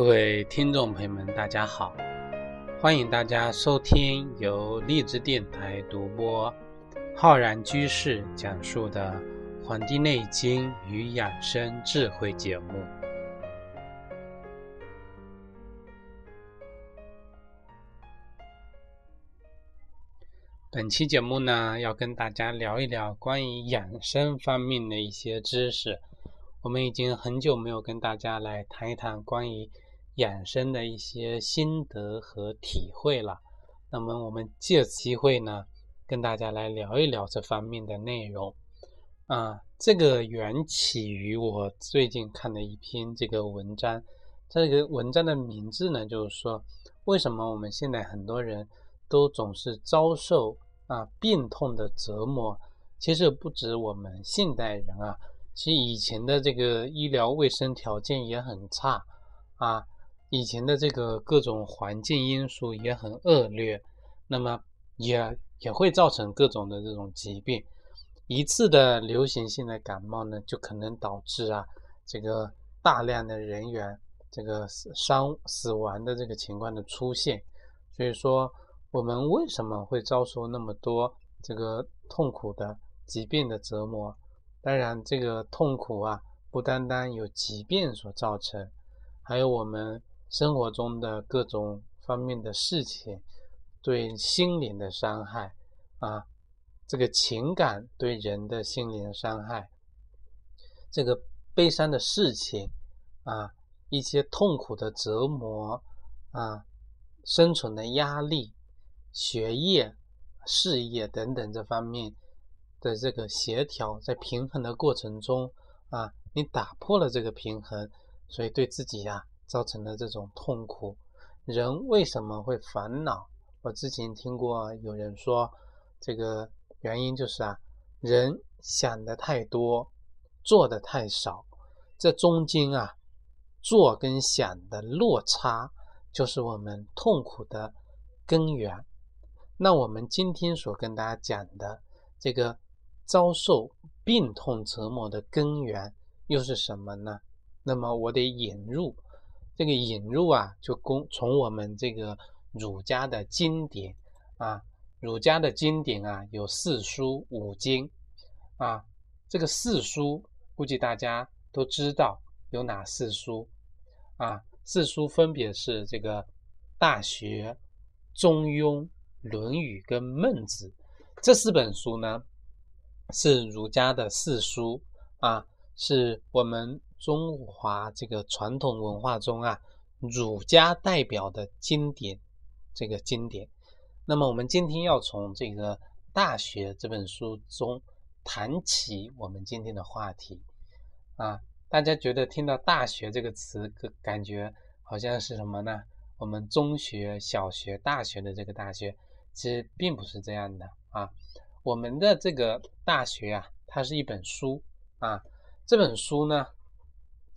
各位听众朋友们，大家好！欢迎大家收听由荔枝电台独播、浩然居士讲述的《黄帝内经与养生智慧》节目。本期节目呢，要跟大家聊一聊关于养生方面的一些知识。我们已经很久没有跟大家来谈一谈关于养生的一些心得和体会了。那么，我们借此机会呢，跟大家来聊一聊这方面的内容。啊，这个缘起于我最近看的一篇这个文章。这个文章的名字呢，就是说，为什么我们现在很多人都总是遭受啊病痛的折磨？其实不止我们现代人啊。其实以前的这个医疗卫生条件也很差啊，以前的这个各种环境因素也很恶劣，那么也也会造成各种的这种疾病。一次的流行性的感冒呢，就可能导致啊这个大量的人员这个死伤死亡的这个情况的出现。所以说，我们为什么会遭受那么多这个痛苦的疾病的折磨？当然，这个痛苦啊，不单单有疾病所造成，还有我们生活中的各种方面的事情，对心灵的伤害啊，这个情感对人的心灵伤害，这个悲伤的事情啊，一些痛苦的折磨啊，生存的压力、学业、事业等等这方面。的这个协调，在平衡的过程中啊，你打破了这个平衡，所以对自己呀造成的这种痛苦。人为什么会烦恼？我之前听过有人说，这个原因就是啊，人想的太多，做的太少，这中间啊，做跟想的落差，就是我们痛苦的根源。那我们今天所跟大家讲的这个。遭受病痛折磨的根源又是什么呢？那么我得引入这个引入啊，就公从我们这个儒家的经典啊，儒家的经典啊，有四书五经啊。这个四书估计大家都知道有哪四书啊？四书分别是这个《大学》《中庸》《论语》跟《孟子》这四本书呢。是儒家的四书啊，是我们中华这个传统文化中啊，儒家代表的经典，这个经典。那么我们今天要从这个《大学》这本书中谈起我们今天的话题啊。大家觉得听到“大学”这个词，感觉好像是什么呢？我们中学、小学、大学的这个“大学”，其实并不是这样的啊。我们的这个大学啊，它是一本书啊。这本书呢，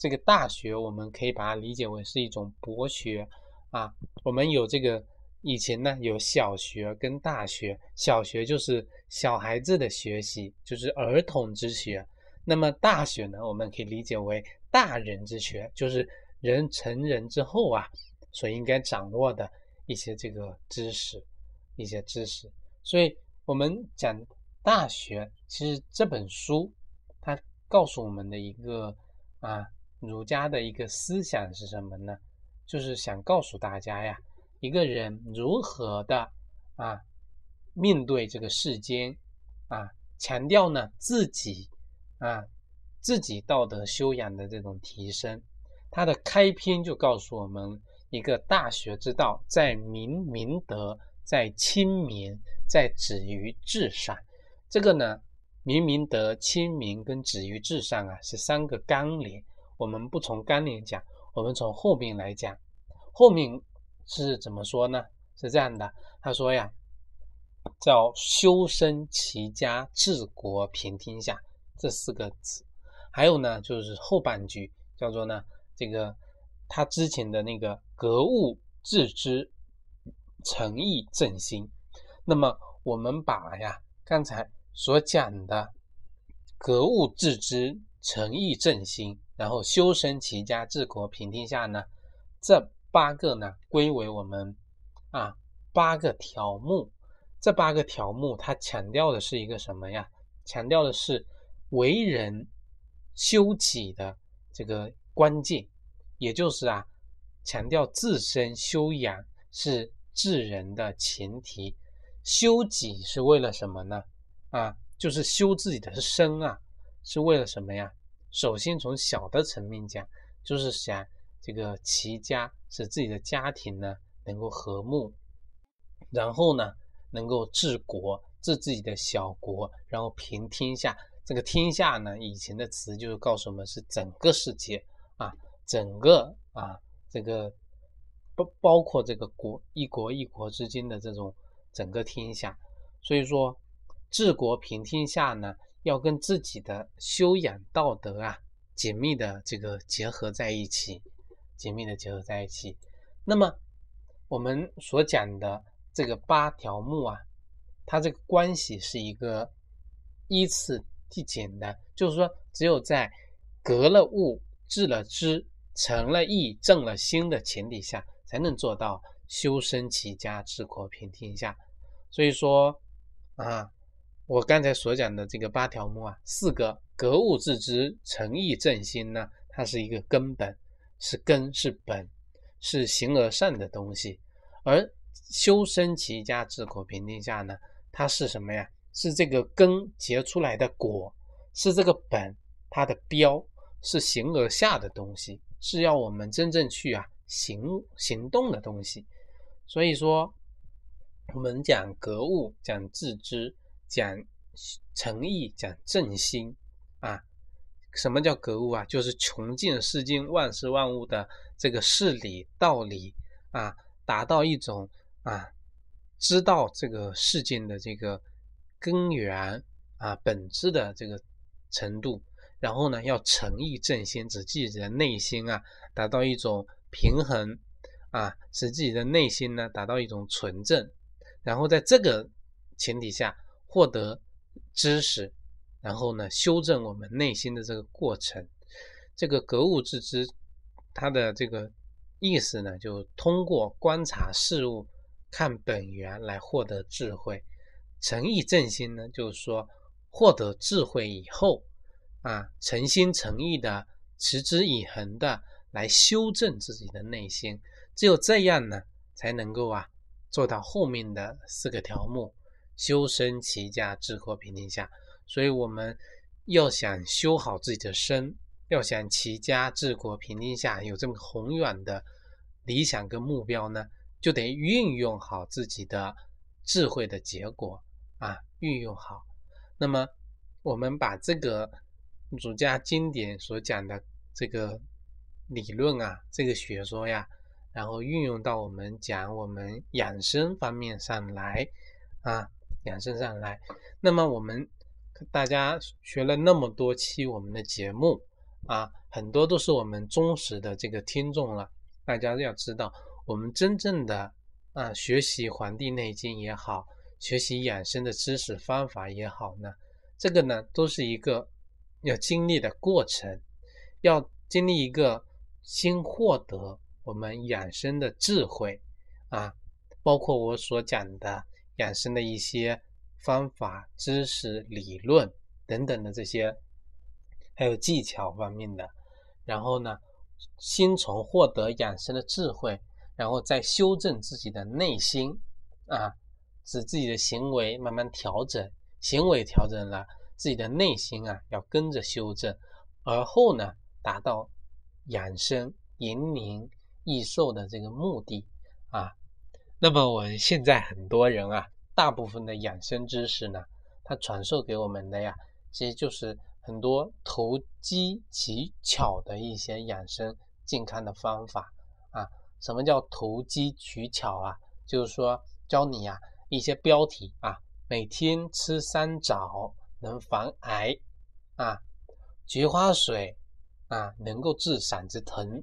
这个大学我们可以把它理解为是一种博学啊。我们有这个以前呢有小学跟大学，小学就是小孩子的学习，就是儿童之学。那么大学呢，我们可以理解为大人之学，就是人成人之后啊所应该掌握的一些这个知识，一些知识。所以。我们讲《大学》，其实这本书它告诉我们的一个啊，儒家的一个思想是什么呢？就是想告诉大家呀，一个人如何的啊面对这个世间啊，强调呢自己啊自己道德修养的这种提升。它的开篇就告诉我们一个大学之道，在明明德，在亲民。在止于至善，这个呢，明明德、亲民跟止于至善啊，是三个纲领。我们不从纲领讲，我们从后面来讲。后面是怎么说呢？是这样的，他说呀，叫修身齐家治国平天下这四个字。还有呢，就是后半句叫做呢，这个他之前的那个格物致知，诚意正心。那么我们把呀刚才所讲的格物致知、诚意正心，然后修身齐家治国平天下呢，这八个呢归为我们啊八个条目。这八个条目它强调的是一个什么呀？强调的是为人修己的这个关键，也就是啊强调自身修养是治人的前提。修己是为了什么呢？啊，就是修自己的身啊，是为了什么呀？首先从小的层面讲，就是想这个齐家使自己的家庭呢能够和睦，然后呢能够治国，治自己的小国，然后平天下。这个天下呢，以前的词就是告诉我们是整个世界啊，整个啊这个包包括这个国一国一国之间的这种。整个天下，所以说治国平天下呢，要跟自己的修养道德啊紧密的这个结合在一起，紧密的结合在一起。那么我们所讲的这个八条目啊，它这个关系是一个依次递减的，就是说只有在格了物、致了知、成了义、正了心的前提下，才能做到。修身齐家治国平天下，所以说啊，我刚才所讲的这个八条目啊，四个格物致知、诚意正心呢，它是一个根本，是根是本，是形而上的东西。而修身齐家治国平天下呢，它是什么呀？是这个根结出来的果，是这个本它的标，是形而下的东西，是要我们真正去啊行行动的东西。所以说，我们讲格物，讲致知，讲诚意，讲正心啊。什么叫格物啊？就是穷尽世间万事万物的这个事理道理啊，达到一种啊，知道这个事件的这个根源啊本质的这个程度。然后呢，要诚意正心，使自己的内心啊达到一种平衡。啊，使自己的内心呢达到一种纯正，然后在这个前提下获得知识，然后呢修正我们内心的这个过程。这个格物致知，它的这个意思呢，就通过观察事物、看本源来获得智慧。诚意正心呢，就是说获得智慧以后啊，诚心诚意的、持之以恒的来修正自己的内心。只有这样呢，才能够啊做到后面的四个条目：修身齐家治国平天下。所以，我们要想修好自己的身，要想齐家治国平天下，有这么宏远的理想跟目标呢，就得运用好自己的智慧的结果啊，运用好。那么，我们把这个儒家经典所讲的这个理论啊，这个学说呀。然后运用到我们讲我们养生方面上来啊，养生上来。那么我们大家学了那么多期我们的节目啊，很多都是我们忠实的这个听众了。大家要知道，我们真正的啊学习《黄帝内经》也好，学习养生的知识方法也好呢，这个呢都是一个要经历的过程，要经历一个新获得。我们养生的智慧啊，包括我所讲的养生的一些方法、知识、理论等等的这些，还有技巧方面的。然后呢，先从获得养生的智慧，然后再修正自己的内心啊，使自己的行为慢慢调整，行为调整了，自己的内心啊要跟着修正，而后呢，达到养生引领。益寿的这个目的啊，那么我们现在很多人啊，大部分的养生知识呢，它传授给我们的呀，其实就是很多投机取巧的一些养生健康的方法啊。什么叫投机取巧啊？就是说教你呀一些标题啊，每天吃三枣能防癌啊，菊花水啊能够治嗓子疼。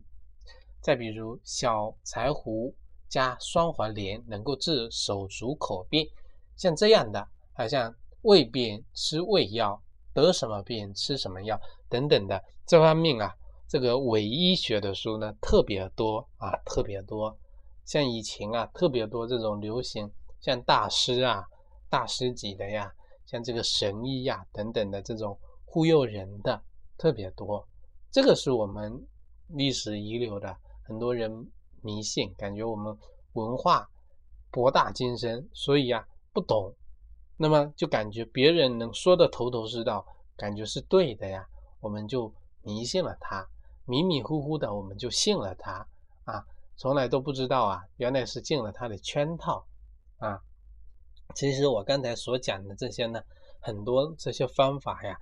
再比如小柴胡加双黄连能够治手足口病，像这样的，还像胃病吃胃药，得什么病吃什么药等等的这方面啊，这个伪医学的书呢特别多啊，特别多。像以前啊，特别多这种流行，像大师啊、大师级的呀，像这个神医呀等等的这种忽悠人的特别多。这个是我们历史遗留的，很多人迷信，感觉我们文化博大精深，所以呀不懂，那么就感觉别人能说的头头是道，感觉是对的呀，我们就迷信了他。迷迷糊糊的，我们就信了他啊，从来都不知道啊，原来是进了他的圈套啊。其实我刚才所讲的这些呢，很多这些方法呀，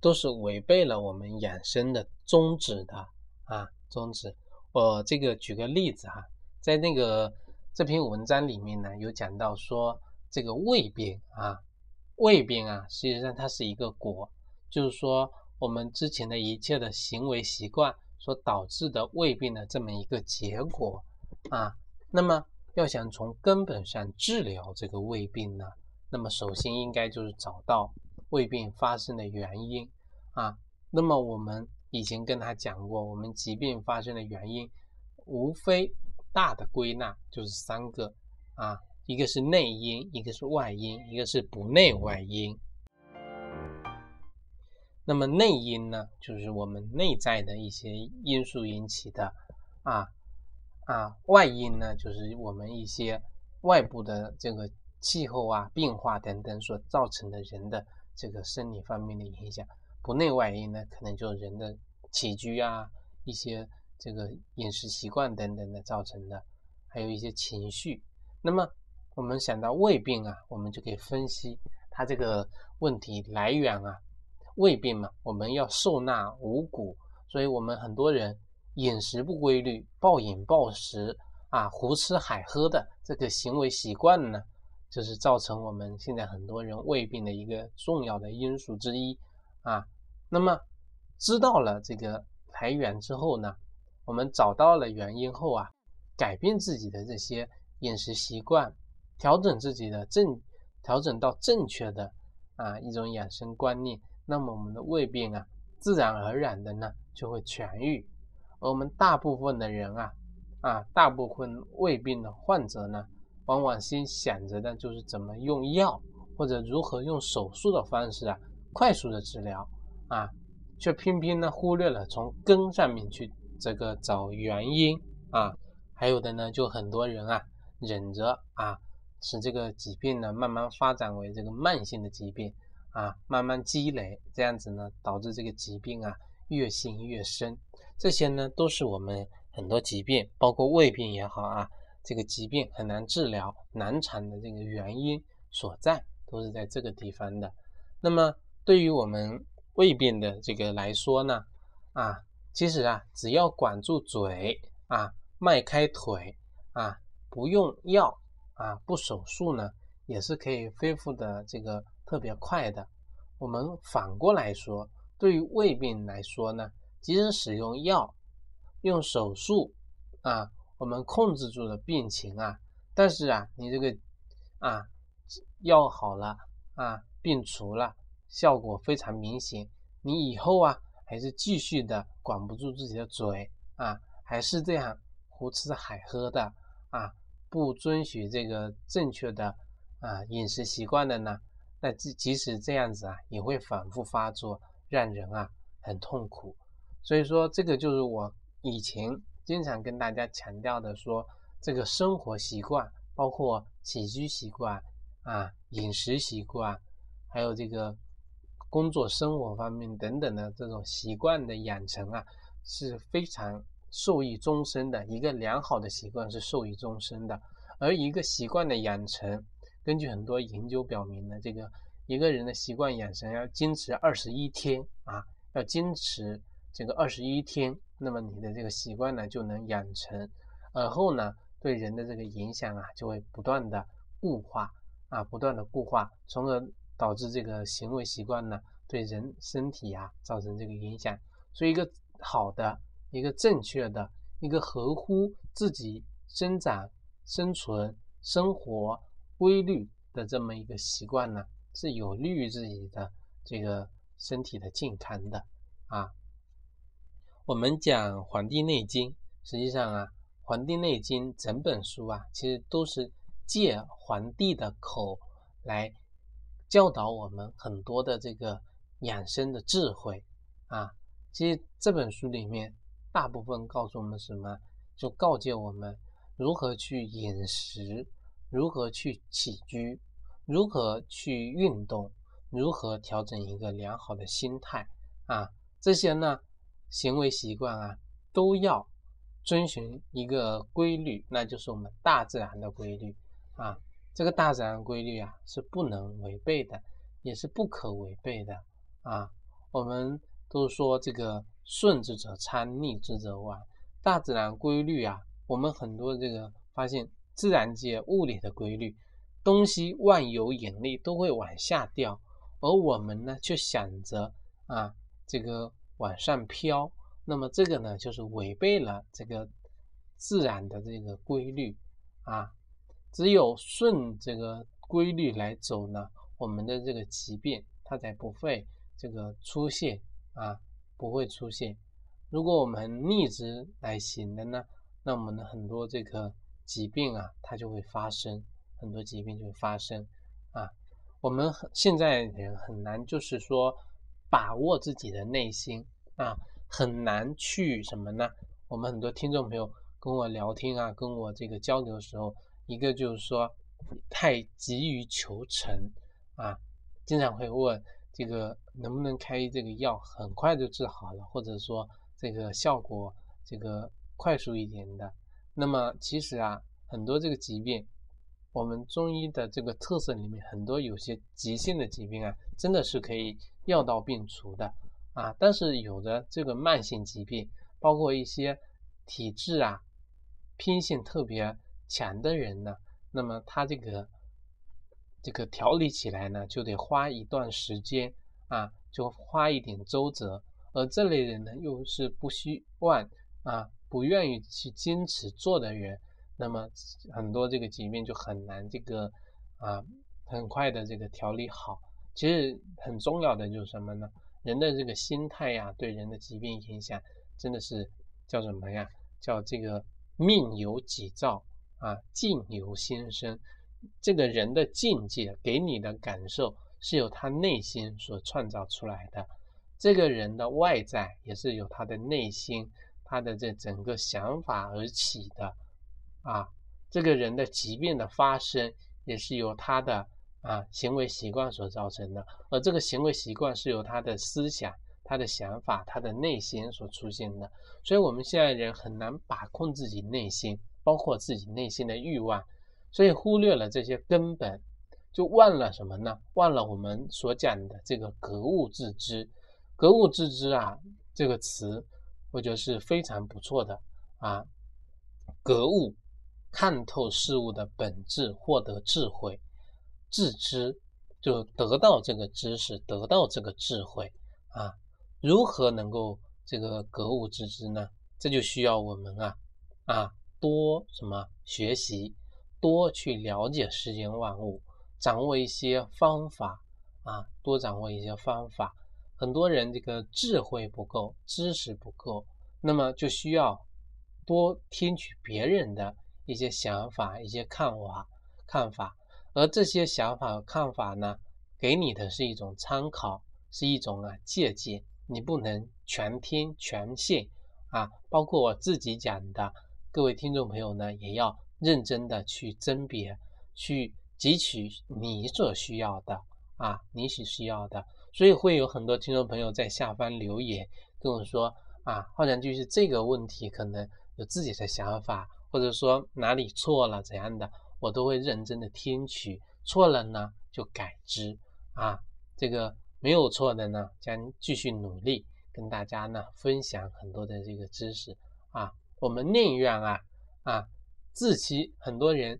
都是违背了我们养生的宗旨的啊，宗旨。我这个举个例子哈，在那个这篇文章里面呢，有讲到说这个胃病啊，胃病啊，实际上它是一个果，就是说我们之前的一切的行为习惯。所导致的胃病的这么一个结果啊，那么要想从根本上治疗这个胃病呢，那么首先应该就是找到胃病发生的原因啊。那么我们以前跟他讲过，我们疾病发生的原因无非大的归纳就是三个啊，一个是内因，一个是外因，一个是不内外因。那么内因呢，就是我们内在的一些因素引起的，啊啊，外因呢，就是我们一些外部的这个气候啊、变化等等所造成的人的这个生理方面的影响。不内外因呢，可能就人的起居啊、一些这个饮食习惯等等的造成的，还有一些情绪。那么我们想到胃病啊，我们就可以分析它这个问题来源啊。胃病嘛，我们要受纳五谷，所以我们很多人饮食不规律，暴饮暴食啊，胡吃海喝的这个行为习惯呢，就是造成我们现在很多人胃病的一个重要的因素之一啊。那么知道了这个来源之后呢，我们找到了原因后啊，改变自己的这些饮食习惯，调整自己的正，调整到正确的啊一种养生观念。那么我们的胃病啊，自然而然的呢就会痊愈。而我们大部分的人啊，啊，大部分胃病的患者呢，往往先想着的就是怎么用药或者如何用手术的方式啊，快速的治疗啊，却偏偏呢忽略了从根上面去这个找原因啊。还有的呢，就很多人啊，忍着啊，使这个疾病呢慢慢发展为这个慢性的疾病。啊，慢慢积累，这样子呢，导致这个疾病啊越陷越深。这些呢，都是我们很多疾病，包括胃病也好啊，这个疾病很难治疗、难产的这个原因所在，都是在这个地方的。那么，对于我们胃病的这个来说呢，啊，其实啊，只要管住嘴啊，迈开腿啊，不用药啊，不手术呢，也是可以恢复的这个。特别快的，我们反过来说，对于胃病来说呢，即使使用药、用手术啊，我们控制住了病情啊，但是啊，你这个啊药好了啊，病除了，效果非常明显，你以后啊还是继续的管不住自己的嘴啊，还是这样胡吃海喝的啊，不遵循这个正确的啊饮食习惯的呢？那即即使这样子啊，也会反复发作，让人啊很痛苦。所以说，这个就是我以前经常跟大家强调的，说这个生活习惯，包括起居习惯啊、饮食习惯，还有这个工作生活方面等等的这种习惯的养成啊，是非常受益终身的。一个良好的习惯是受益终身的，而一个习惯的养成。根据很多研究表明呢，这个一个人的习惯养成要坚持二十一天啊，要坚持这个二十一天，那么你的这个习惯呢就能养成，而后呢对人的这个影响啊就会不断的固化啊，不断的固化，从而导致这个行为习惯呢对人身体啊造成这个影响。所以一个好的、一个正确的、一个合乎自己生长、生存、生活。规律的这么一个习惯呢，是有利于自己的这个身体的健康的啊。我们讲《黄帝内经》，实际上啊，《黄帝内经》整本书啊，其实都是借皇帝的口来教导我们很多的这个养生的智慧啊。其实这本书里面大部分告诉我们什么，就告诫我们如何去饮食，如何去起居，如何去运动，如何调整一个良好的心态啊。这些呢？行为习惯啊，都要遵循一个规律，那就是我们大自然的规律啊。这个大自然规律啊，是不能违背的，也是不可违背的啊。我们都说这个顺之者昌，逆之者亡。大自然规律啊，我们很多这个发现，自然界物理的规律，东西万有引力都会往下掉，而我们呢，却想着啊，这个。往上飘，那么这个呢，就是违背了这个自然的这个规律啊。只有顺这个规律来走呢，我们的这个疾病它才不会这个出现啊，不会出现。如果我们逆之来行的呢，那我们的很多这个疾病啊，它就会发生，很多疾病就会发生啊。我们很现在人很难，就是说。把握自己的内心啊，很难去什么呢？我们很多听众朋友跟我聊天啊，跟我这个交流的时候，一个就是说太急于求成啊，经常会问这个能不能开这个药很快就治好了，或者说这个效果这个快速一点的。那么其实啊，很多这个疾病，我们中医的这个特色里面，很多有些急性的疾病啊，真的是可以。药到病除的啊，但是有的这个慢性疾病，包括一些体质啊偏性特别强的人呢，那么他这个这个调理起来呢，就得花一段时间啊，就花一点周折。而这类人呢，又是不希望啊，不愿意去坚持做的人，那么很多这个疾病就很难这个啊，很快的这个调理好。其实很重要的就是什么呢？人的这个心态呀，对人的疾病影响真的是叫什么呀？叫这个命由己造啊，境由心生。这个人的境界给你的感受是由他内心所创造出来的，这个人的外在也是由他的内心、他的这整个想法而起的啊。这个人的疾病的发生也是由他的。啊，行为习惯所造成的，而这个行为习惯是由他的思想、他的想法、他的内心所出现的。所以，我们现在人很难把控自己内心，包括自己内心的欲望，所以忽略了这些根本，就忘了什么呢？忘了我们所讲的这个格物致知。格物致知啊，这个词，我觉得是非常不错的啊。格物，看透事物的本质，获得智慧。自知就得到这个知识，得到这个智慧啊！如何能够这个格物致知呢？这就需要我们啊啊多什么学习，多去了解世间万物，掌握一些方法啊，多掌握一些方法。很多人这个智慧不够，知识不够，那么就需要多听取别人的一些想法、一些看法、看法。而这些想法和看法呢，给你的是一种参考，是一种啊借鉴，你不能全听全信啊。包括我自己讲的，各位听众朋友呢，也要认真的去甄别，去汲取你所需要的啊，你所需要的。所以会有很多听众朋友在下方留言跟我说啊，好像就是这个问题可能有自己的想法，或者说哪里错了怎样的。我都会认真的听取，错了呢就改之啊。这个没有错的呢，将继续努力跟大家呢分享很多的这个知识啊。我们宁愿啊啊自欺，很多人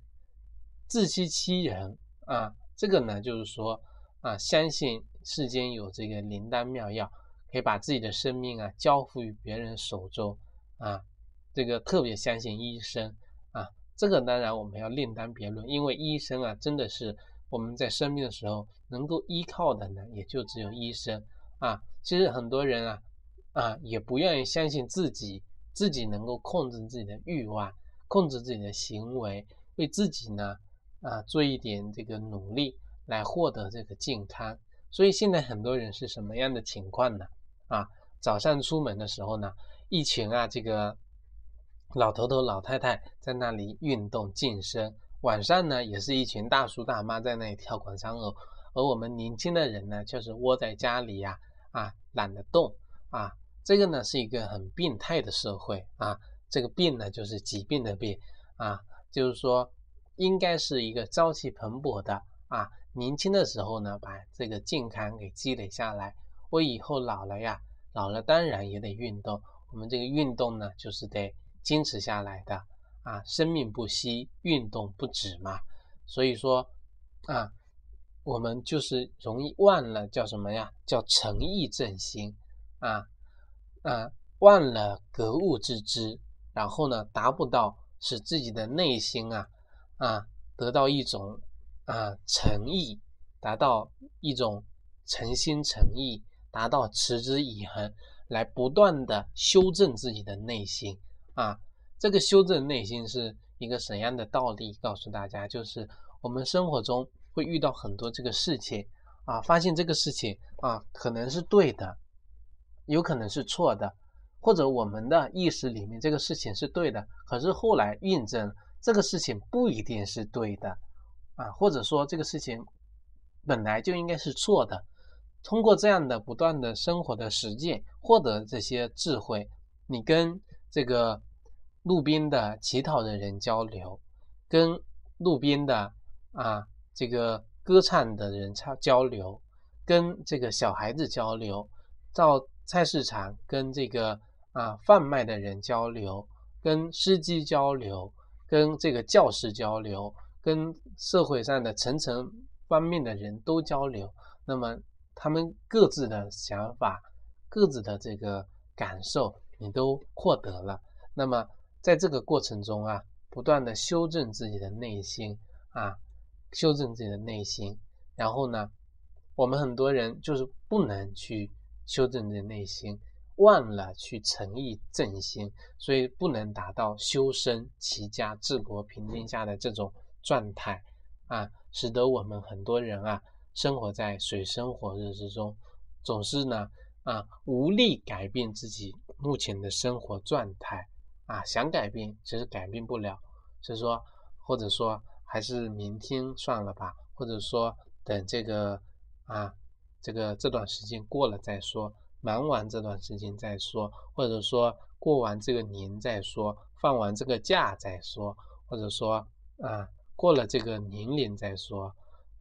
自欺欺人啊。这个呢就是说啊，相信世间有这个灵丹妙药，可以把自己的生命啊交付于别人手中啊。这个特别相信医生啊。这个当然我们要另当别论，因为医生啊，真的是我们在生病的时候能够依靠的呢，也就只有医生啊。其实很多人啊，啊，也不愿意相信自己自己能够控制自己的欲望，控制自己的行为，为自己呢啊做一点这个努力来获得这个健康。所以现在很多人是什么样的情况呢？啊，早上出门的时候呢，一群啊这个老头头老太太在那里运动健身，晚上呢也是一群大叔大妈在那里跳广场舞，而我们年轻的人呢就是窝在家里呀啊懒得动啊。这个呢是一个很病态的社会啊，这个病呢就是疾病的病啊，就是说应该是一个朝气蓬勃的啊，年轻的时候呢把这个健康给积累下来，我以后老了呀，老了当然也得运动，我们这个运动呢就是得坚持下来的啊，生命不息，运动不止嘛，所以说啊，我们就是容易忘了叫什么呀？叫诚意正心啊。啊，忘了格物致知，然后呢，达不到使自己的内心啊啊得到一种啊诚意，达到一种诚心诚意，达到持之以恒，来不断的修正自己的内心啊。这个修正内心是一个怎样的道理？告诉大家，就是我们生活中会遇到很多这个事情啊，发现这个事情啊可能是对的。有可能是错的，或者我们的意识里面这个事情是对的，可是后来印证这个事情不一定是对的，啊，或者说这个事情本来就应该是错的。通过这样的不断的生活的实践，获得这些智慧，你跟这个路边的乞讨的人交流，跟路边的啊这个歌唱的人交交流，跟这个小孩子交流，到。菜市场跟这个啊贩卖的人交流，跟司机交流，跟这个教师交流，跟社会上的层层方面的人都交流。那么他们各自的想法、各自的这个感受，你都获得了。那么在这个过程中啊，不断的修正自己的内心啊，修正自己的内心。然后呢，我们很多人就是不能去。修正的内心，忘了去诚意正心，所以不能达到修身齐家治国平天下的这种状态啊，使得我们很多人啊，生活在水深火热之中，总是呢啊无力改变自己目前的生活状态啊，想改变其实改变不了，所以说或者说还是明天算了吧，或者说等这个啊。这个这段时间过了再说，忙完这段时间再说，或者说过完这个年再说，放完这个假再说，或者说啊过了这个年龄再说，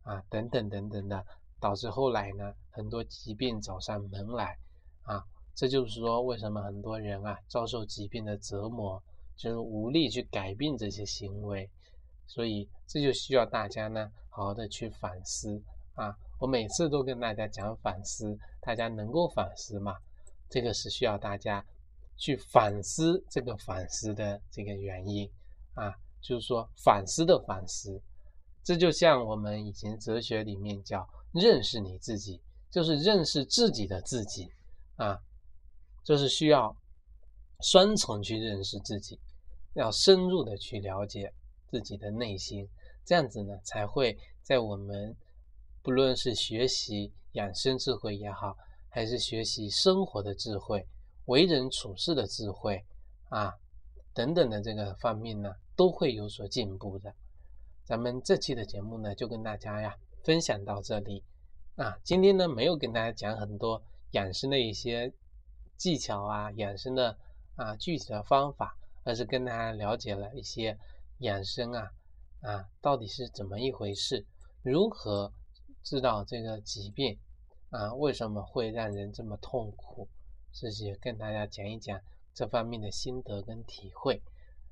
啊等等等等的，导致后来呢很多疾病找上门来啊，这就是说为什么很多人啊遭受疾病的折磨，就是无力去改变这些行为，所以这就需要大家呢好好的去反思啊。我每次都跟大家讲反思，大家能够反思吗？这个是需要大家去反思这个反思的这个原因啊，就是说反思的反思，这就像我们以前哲学里面叫认识你自己，就是认识自己的自己啊，就是需要双重去认识自己，要深入的去了解自己的内心，这样子呢才会在我们。不论是学习养生智慧也好，还是学习生活的智慧、为人处事的智慧啊等等的这个方面呢，都会有所进步的。咱们这期的节目呢，就跟大家呀分享到这里啊。今天呢，没有跟大家讲很多养生的一些技巧啊，养生的啊具体的方法，而是跟大家了解了一些养生啊啊到底是怎么一回事，如何。知道这个疾病啊，为什么会让人这么痛苦？这些跟大家讲一讲这方面的心得跟体会。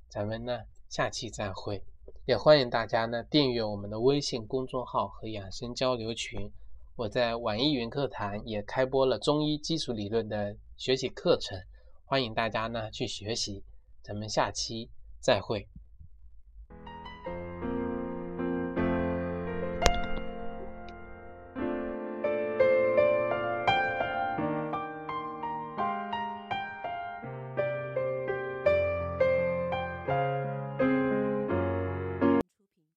咱们呢，下期再会。也欢迎大家呢订阅我们的微信公众号和养生交流群。我在网易云课堂也开播了中医基础理论的学习课程，欢迎大家呢去学习。咱们下期再会。